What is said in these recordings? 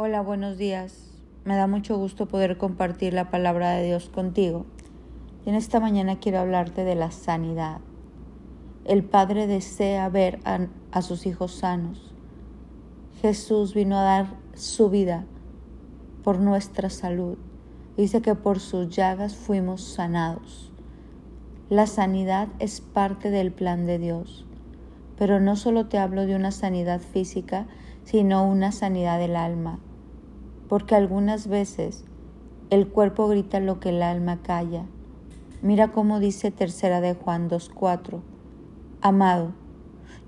Hola, buenos días. Me da mucho gusto poder compartir la palabra de Dios contigo. Y en esta mañana quiero hablarte de la sanidad. El Padre desea ver a, a, sus hijos sanos. Jesús vino a dar su vida por nuestra salud. Dice que por sus llagas fuimos sanados. La sanidad es parte del plan de Dios. Pero no solo te hablo de una sanidad física, sino una sanidad del alma porque algunas veces el cuerpo grita lo que el alma calla. Mira cómo dice tercera de Juan 2.4. Amado,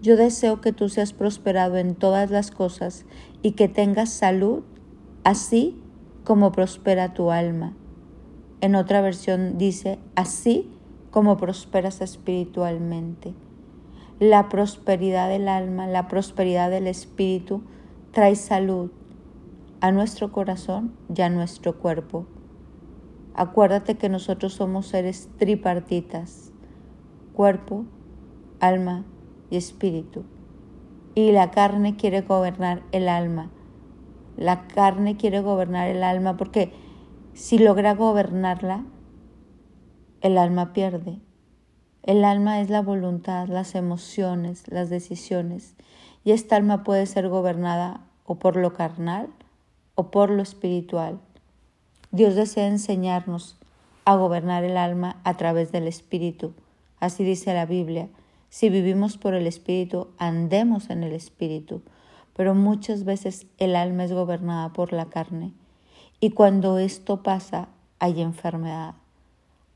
yo deseo que tú seas prosperado en todas las cosas y que tengas salud, así como prospera tu alma. En otra versión dice, así como prosperas espiritualmente. La prosperidad del alma, la prosperidad del espíritu trae salud, a nuestro corazón y a nuestro cuerpo. Acuérdate que nosotros somos seres tripartitas, cuerpo, alma y espíritu. Y la carne quiere gobernar el alma. La carne quiere gobernar el alma porque si logra gobernarla, el alma pierde. El alma es la voluntad, las emociones, las decisiones. Y esta alma puede ser gobernada o por lo carnal o por lo espiritual. Dios desea enseñarnos a gobernar el alma a través del Espíritu. Así dice la Biblia. Si vivimos por el Espíritu, andemos en el Espíritu. Pero muchas veces el alma es gobernada por la carne. Y cuando esto pasa, hay enfermedad.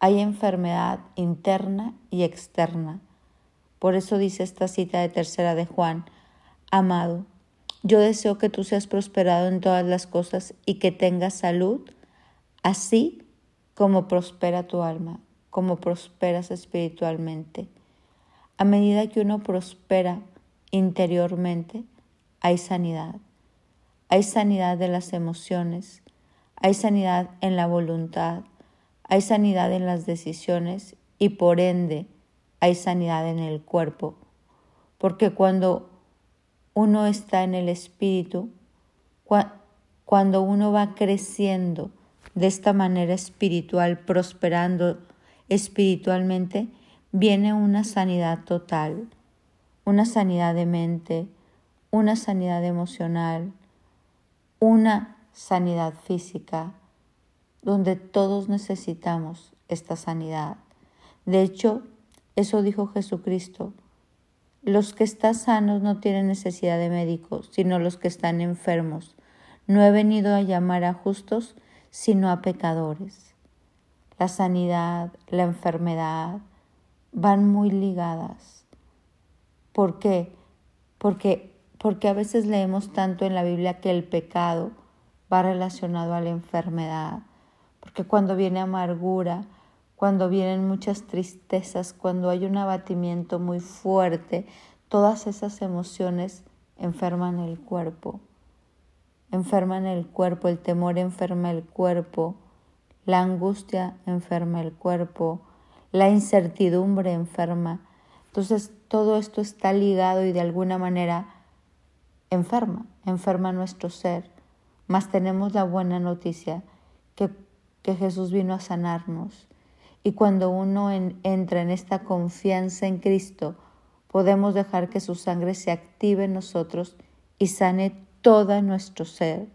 Hay enfermedad interna y externa. Por eso dice esta cita de tercera de Juan, Amado, yo deseo que tú seas prosperado en todas las cosas y que tengas salud, así como prospera tu alma, como prosperas espiritualmente. A medida que uno prospera interiormente, hay sanidad. Hay sanidad de las emociones, hay sanidad en la voluntad, hay sanidad en las decisiones y por ende hay sanidad en el cuerpo. Porque cuando uno está en el espíritu, cuando uno va creciendo de esta manera espiritual, prosperando espiritualmente, viene una sanidad total, una sanidad de mente, una sanidad emocional, una sanidad física, donde todos necesitamos esta sanidad. De hecho, eso dijo Jesucristo, los que están sanos no tienen necesidad de médicos, sino los que están enfermos. No he venido a llamar a justos, sino a pecadores. La sanidad, la enfermedad van muy ligadas. ¿Por qué? Porque, porque a veces leemos tanto en la Biblia que el pecado va relacionado a la enfermedad. Porque cuando viene amargura, cuando vienen muchas tristezas, cuando hay un abatimiento muy fuerte, todas esas emociones enferman el cuerpo. Enferman el cuerpo, el temor enferma el cuerpo, la angustia enferma el cuerpo, la incertidumbre enferma. Entonces todo esto está ligado y de alguna manera enferma, enferma nuestro ser. Mas tenemos la buena noticia que, que Jesús vino a sanarnos y cuando uno entra en esta confianza en Cristo, podemos dejar que su sangre se active en nosotros y sane todo nuestro ser,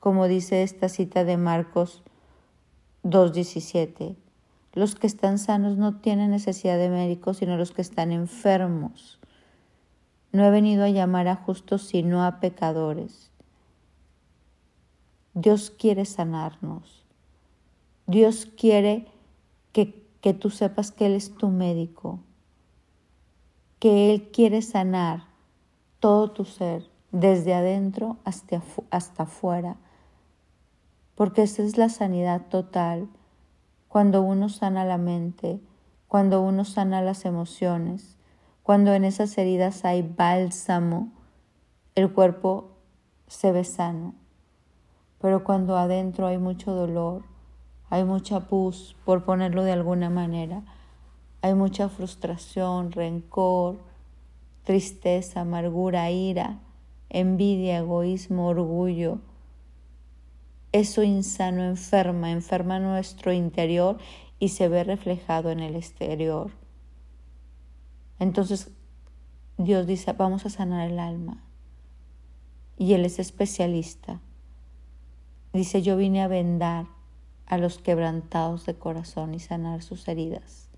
como dice esta cita de Marcos 2.17. Los que están sanos no tienen necesidad de médicos, sino los que están enfermos. No he venido a llamar a justos, sino a pecadores. Dios quiere sanarnos. Dios quiere que, tú sepas que Él es tu médico, que Él quiere sanar todo tu ser, desde adentro hasta, hasta afuera, porque esa es la sanidad total, cuando uno sana la mente, cuando uno sana las emociones, cuando en esas heridas hay bálsamo, el cuerpo se ve sano, pero cuando adentro hay mucho dolor, hay mucha pus, por ponerlo de alguna manera. Hay mucha frustración, rencor, tristeza, amargura, ira, envidia, egoísmo, orgullo. eso insano enferma, enferma nuestro interior y se ve reflejado en el exterior. Entonces Dios dice, vamos a sanar el alma. Y Él es especialista. Dice, yo vine a vendar a los quebrantados de corazón y sanar sus heridas.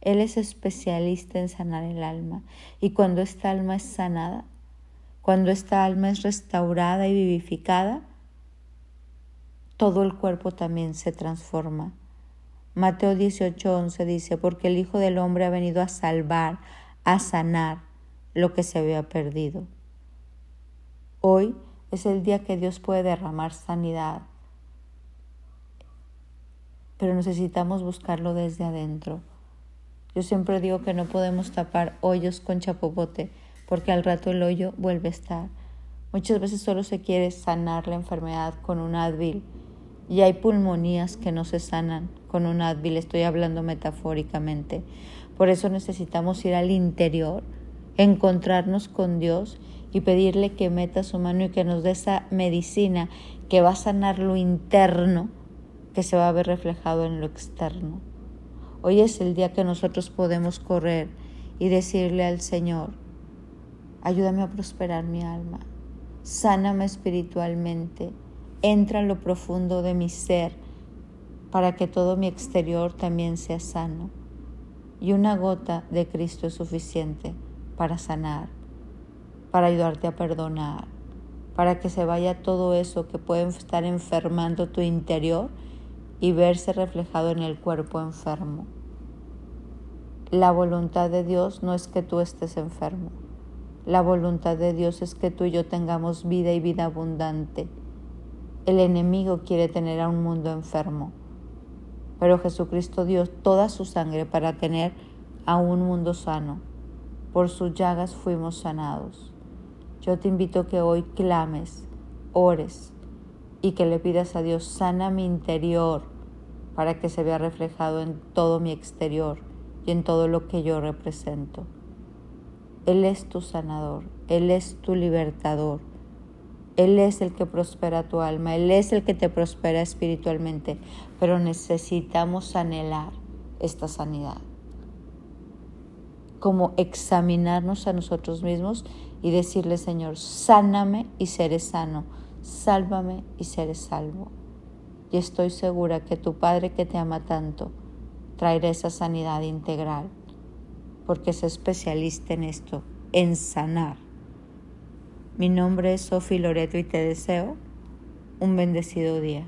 Él es especialista en sanar el alma. Y cuando esta alma es sanada, cuando esta alma es restaurada y vivificada, todo el cuerpo también se transforma. Mateo 18:11 dice, porque el Hijo del Hombre ha venido a salvar, a sanar lo que se había perdido. Hoy es el día que Dios puede derramar sanidad, pero necesitamos buscarlo desde adentro. Yo siempre digo que no podemos tapar hoyos con chapopote, porque al rato el hoyo vuelve a estar. Muchas veces solo se quiere sanar la enfermedad con un Advil y hay pulmonías que no se sanan con un Advil, estoy hablando metafóricamente. Por eso necesitamos ir al interior, encontrarnos con Dios y pedirle que meta su mano y que nos dé esa medicina que va a sanar lo interno, que se va a ver reflejado en lo externo. Hoy es el día que nosotros podemos correr y decirle al Señor, ayúdame a prosperar mi alma, sáname espiritualmente, entra en lo profundo de mi ser para que todo mi exterior también sea sano. Y una gota de Cristo es suficiente para sanar, para ayudarte a perdonar, para que se vaya todo eso que puede estar enfermando tu interior y verse reflejado en el cuerpo enfermo. La voluntad de Dios no es que tú estés enfermo. La voluntad de Dios es que tú y yo tengamos vida y vida abundante. El enemigo quiere tener a un mundo enfermo, pero Jesucristo dio toda su sangre para tener a un mundo sano. Por sus llagas fuimos sanados. Yo te invito que hoy clames, ores y que le pidas a Dios, sana mi interior, para que se vea reflejado en todo mi exterior y en todo lo que yo represento. Él es tu sanador, Él es tu libertador, Él es el que prospera tu alma, Él es el que te prospera espiritualmente, pero necesitamos anhelar esta sanidad. Como examinarnos a nosotros mismos y decirle, Señor, sáname y seré sano, sálvame y seré salvo y estoy segura que tu Padre que te ama tanto traerá esa sanidad integral, porque es especialista en esto, en sanar. Mi nombre es Sofi Loreto y te deseo un bendecido día.